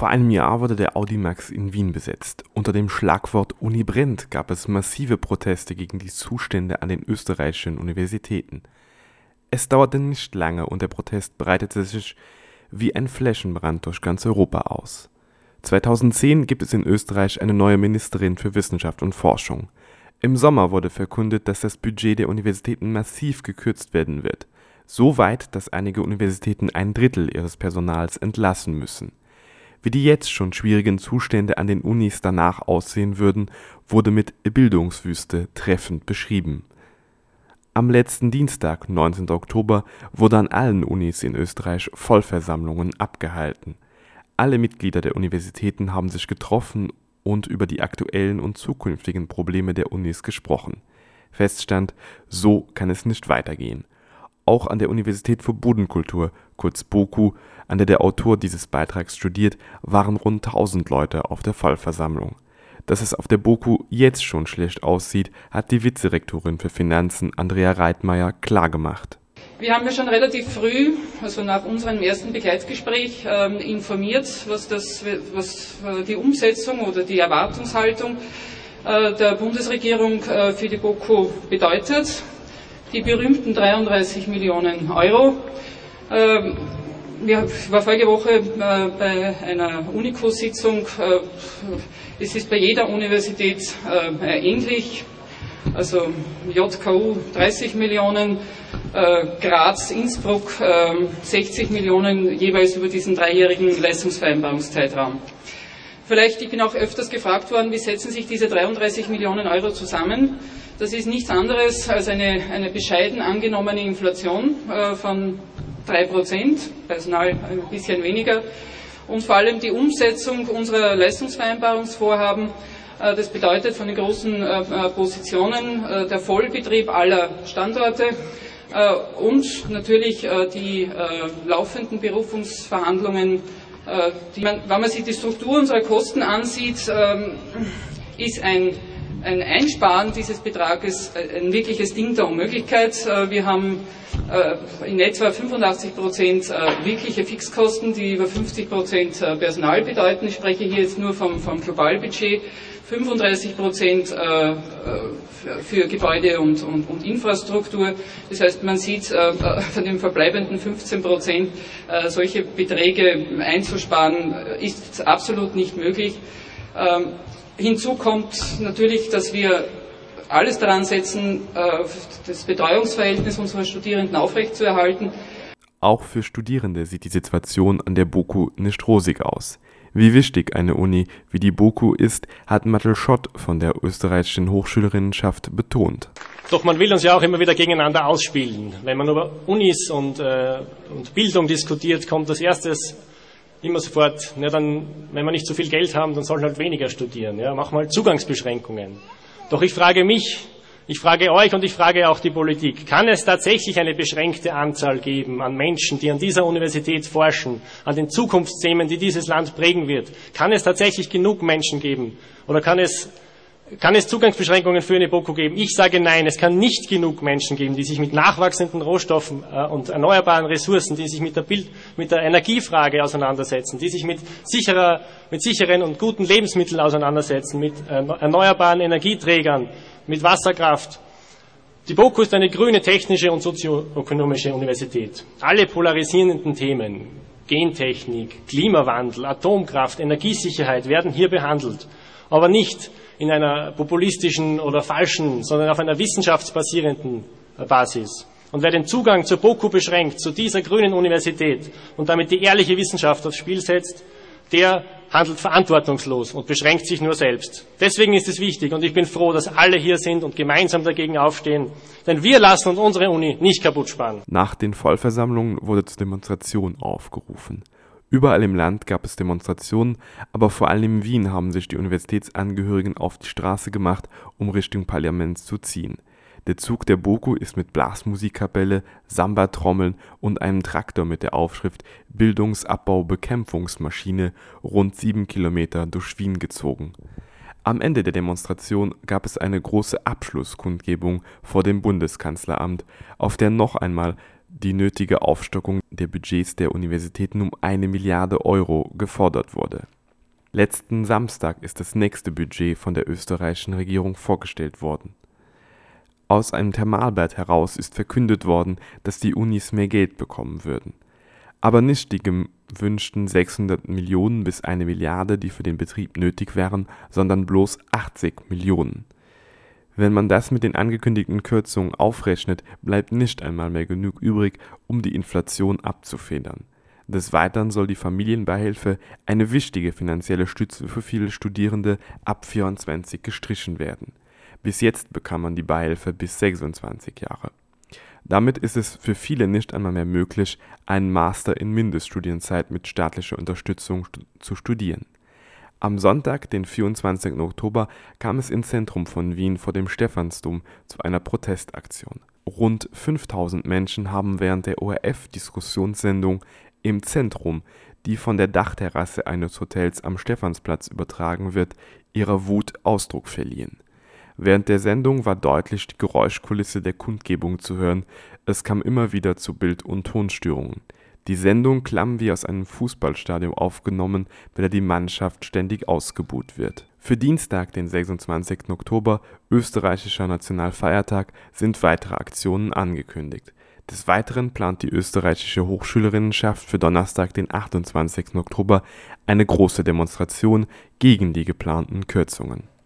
Vor einem Jahr wurde der Audimax in Wien besetzt. Unter dem Schlagwort Uni brennt gab es massive Proteste gegen die Zustände an den österreichischen Universitäten. Es dauerte nicht lange und der Protest breitete sich wie ein Flächenbrand durch ganz Europa aus. 2010 gibt es in Österreich eine neue Ministerin für Wissenschaft und Forschung. Im Sommer wurde verkündet, dass das Budget der Universitäten massiv gekürzt werden wird. So weit, dass einige Universitäten ein Drittel ihres Personals entlassen müssen. Wie die jetzt schon schwierigen Zustände an den Unis danach aussehen würden, wurde mit Bildungswüste treffend beschrieben. Am letzten Dienstag, 19. Oktober, wurde an allen Unis in Österreich Vollversammlungen abgehalten. Alle Mitglieder der Universitäten haben sich getroffen und über die aktuellen und zukünftigen Probleme der Unis gesprochen. Feststand, so kann es nicht weitergehen. Auch an der Universität für Bodenkultur, kurz BOKU, an der der Autor dieses Beitrags studiert, waren rund 1000 Leute auf der Vollversammlung. Dass es auf der BOKU jetzt schon schlecht aussieht, hat die Vizerektorin für Finanzen Andrea Reitmeier klargemacht. Wir haben ja schon relativ früh, also nach unserem ersten Begleitgespräch, ähm, informiert, was, das, was äh, die Umsetzung oder die Erwartungshaltung äh, der Bundesregierung äh, für die BOKU bedeutet. Die berühmten 33 Millionen Euro. Ähm, ich war vorige Woche äh, bei einer Unico-Sitzung. Äh, es ist bei jeder Universität äh, ähnlich. Also JKU 30 Millionen, Graz, Innsbruck 60 Millionen jeweils über diesen dreijährigen Leistungsvereinbarungszeitraum. Vielleicht, ich bin auch öfters gefragt worden, wie setzen sich diese 33 Millionen Euro zusammen? Das ist nichts anderes als eine, eine bescheiden angenommene Inflation von 3 Prozent, Personal ein bisschen weniger. Und vor allem die Umsetzung unserer Leistungsvereinbarungsvorhaben. Äh, das bedeutet von den großen äh, äh, Positionen der Vollbetrieb aller Standorte und natürlich die laufenden Berufungsverhandlungen. Wenn man sich die Struktur unserer Kosten ansieht, ähm, ist ein ein Einsparen dieses Betrages ein wirkliches Ding der Unmöglichkeit. Wir haben äh, in etwa 85 Prozent äh, wirkliche Fixkosten, die über 50 Prozent äh, Personal bedeuten. Ich spreche hier jetzt nur vom, vom Globalbudget. 35 Prozent für Gebäude und, und, und, Infrastruktur. Das heißt, man sieht von den verbleibenden 15 Prozent solche Beträge einzusparen, ist absolut nicht möglich. Hinzu kommt natürlich, dass wir alles daran setzen, äh, das Betreuungsverhältnis unserer Studierenden aufrechtzuerhalten. Auch für Studierende sieht die Situation an der BOKU nicht rosig aus. Wie wichtig eine Uni wie die BOKU ist, hat Mattel Schott von der österreichischen Hochschülerinnenschaft betont. Doch man will uns ja auch immer wieder gegeneinander ausspielen. Wenn man über Unis und, äh, und Bildung diskutiert, kommt das erstes immer sofort, ja, dann, wenn wir nicht so viel Geld haben, dann sollen halt weniger studieren. Ja, machen wir halt Zugangsbeschränkungen. Doch ich frage mich, ich frage euch und ich frage auch die Politik, kann es tatsächlich eine beschränkte Anzahl geben an Menschen, die an dieser Universität forschen, an den Zukunftsthemen, die dieses Land prägen wird? Kann es tatsächlich genug Menschen geben? Oder kann es kann es Zugangsbeschränkungen für eine BOKU geben? Ich sage nein, es kann nicht genug Menschen geben, die sich mit nachwachsenden Rohstoffen äh, und erneuerbaren Ressourcen, die sich mit der, Bild, mit der Energiefrage auseinandersetzen, die sich mit, sicherer, mit sicheren und guten Lebensmitteln auseinandersetzen, mit äh, erneuerbaren Energieträgern, mit Wasserkraft. Die BOKU ist eine grüne technische und sozioökonomische Universität. Alle polarisierenden Themen, Gentechnik, Klimawandel, Atomkraft, Energiesicherheit werden hier behandelt, aber nicht in einer populistischen oder falschen, sondern auf einer wissenschaftsbasierenden Basis. Und wer den Zugang zur BOKU beschränkt, zu dieser grünen Universität und damit die ehrliche Wissenschaft aufs Spiel setzt, der handelt verantwortungslos und beschränkt sich nur selbst. Deswegen ist es wichtig und ich bin froh, dass alle hier sind und gemeinsam dagegen aufstehen, denn wir lassen uns unsere Uni nicht kaputt sparen. Nach den Vollversammlungen wurde zur Demonstration aufgerufen. Überall im Land gab es Demonstrationen, aber vor allem in Wien haben sich die Universitätsangehörigen auf die Straße gemacht, um Richtung Parlament zu ziehen. Der Zug der BOKU ist mit Blasmusikkapelle, Samba-Trommeln und einem Traktor mit der Aufschrift Bildungsabbau-Bekämpfungsmaschine rund sieben Kilometer durch Wien gezogen. Am Ende der Demonstration gab es eine große Abschlusskundgebung vor dem Bundeskanzleramt, auf der noch einmal die nötige Aufstockung der Budgets der Universitäten um eine Milliarde Euro gefordert wurde. Letzten Samstag ist das nächste Budget von der österreichischen Regierung vorgestellt worden. Aus einem Thermalblatt heraus ist verkündet worden, dass die Unis mehr Geld bekommen würden. Aber nicht die gewünschten 600 Millionen bis eine Milliarde, die für den Betrieb nötig wären, sondern bloß 80 Millionen. Wenn man das mit den angekündigten Kürzungen aufrechnet, bleibt nicht einmal mehr genug übrig, um die Inflation abzufedern des Weiteren soll die Familienbeihilfe, eine wichtige finanzielle Stütze für viele Studierende ab 24 gestrichen werden. Bis jetzt bekam man die Beihilfe bis 26 Jahre. Damit ist es für viele nicht einmal mehr möglich, einen Master in Mindeststudienzeit mit staatlicher Unterstützung zu studieren. Am Sonntag, den 24. Oktober, kam es im Zentrum von Wien vor dem Stephansdom zu einer Protestaktion. Rund 5000 Menschen haben während der ORF-Diskussionssendung im Zentrum, die von der Dachterrasse eines Hotels am Stephansplatz übertragen wird, ihrer Wut Ausdruck verliehen. Während der Sendung war deutlich die Geräuschkulisse der Kundgebung zu hören, es kam immer wieder zu Bild und Tonstörungen. Die Sendung klang wie aus einem Fußballstadion aufgenommen, bei der die Mannschaft ständig ausgebuht wird. Für Dienstag, den 26. Oktober, österreichischer Nationalfeiertag, sind weitere Aktionen angekündigt des Weiteren plant die österreichische Hochschülerinnenschaft für Donnerstag, den 28. Oktober eine große Demonstration gegen die geplanten Kürzungen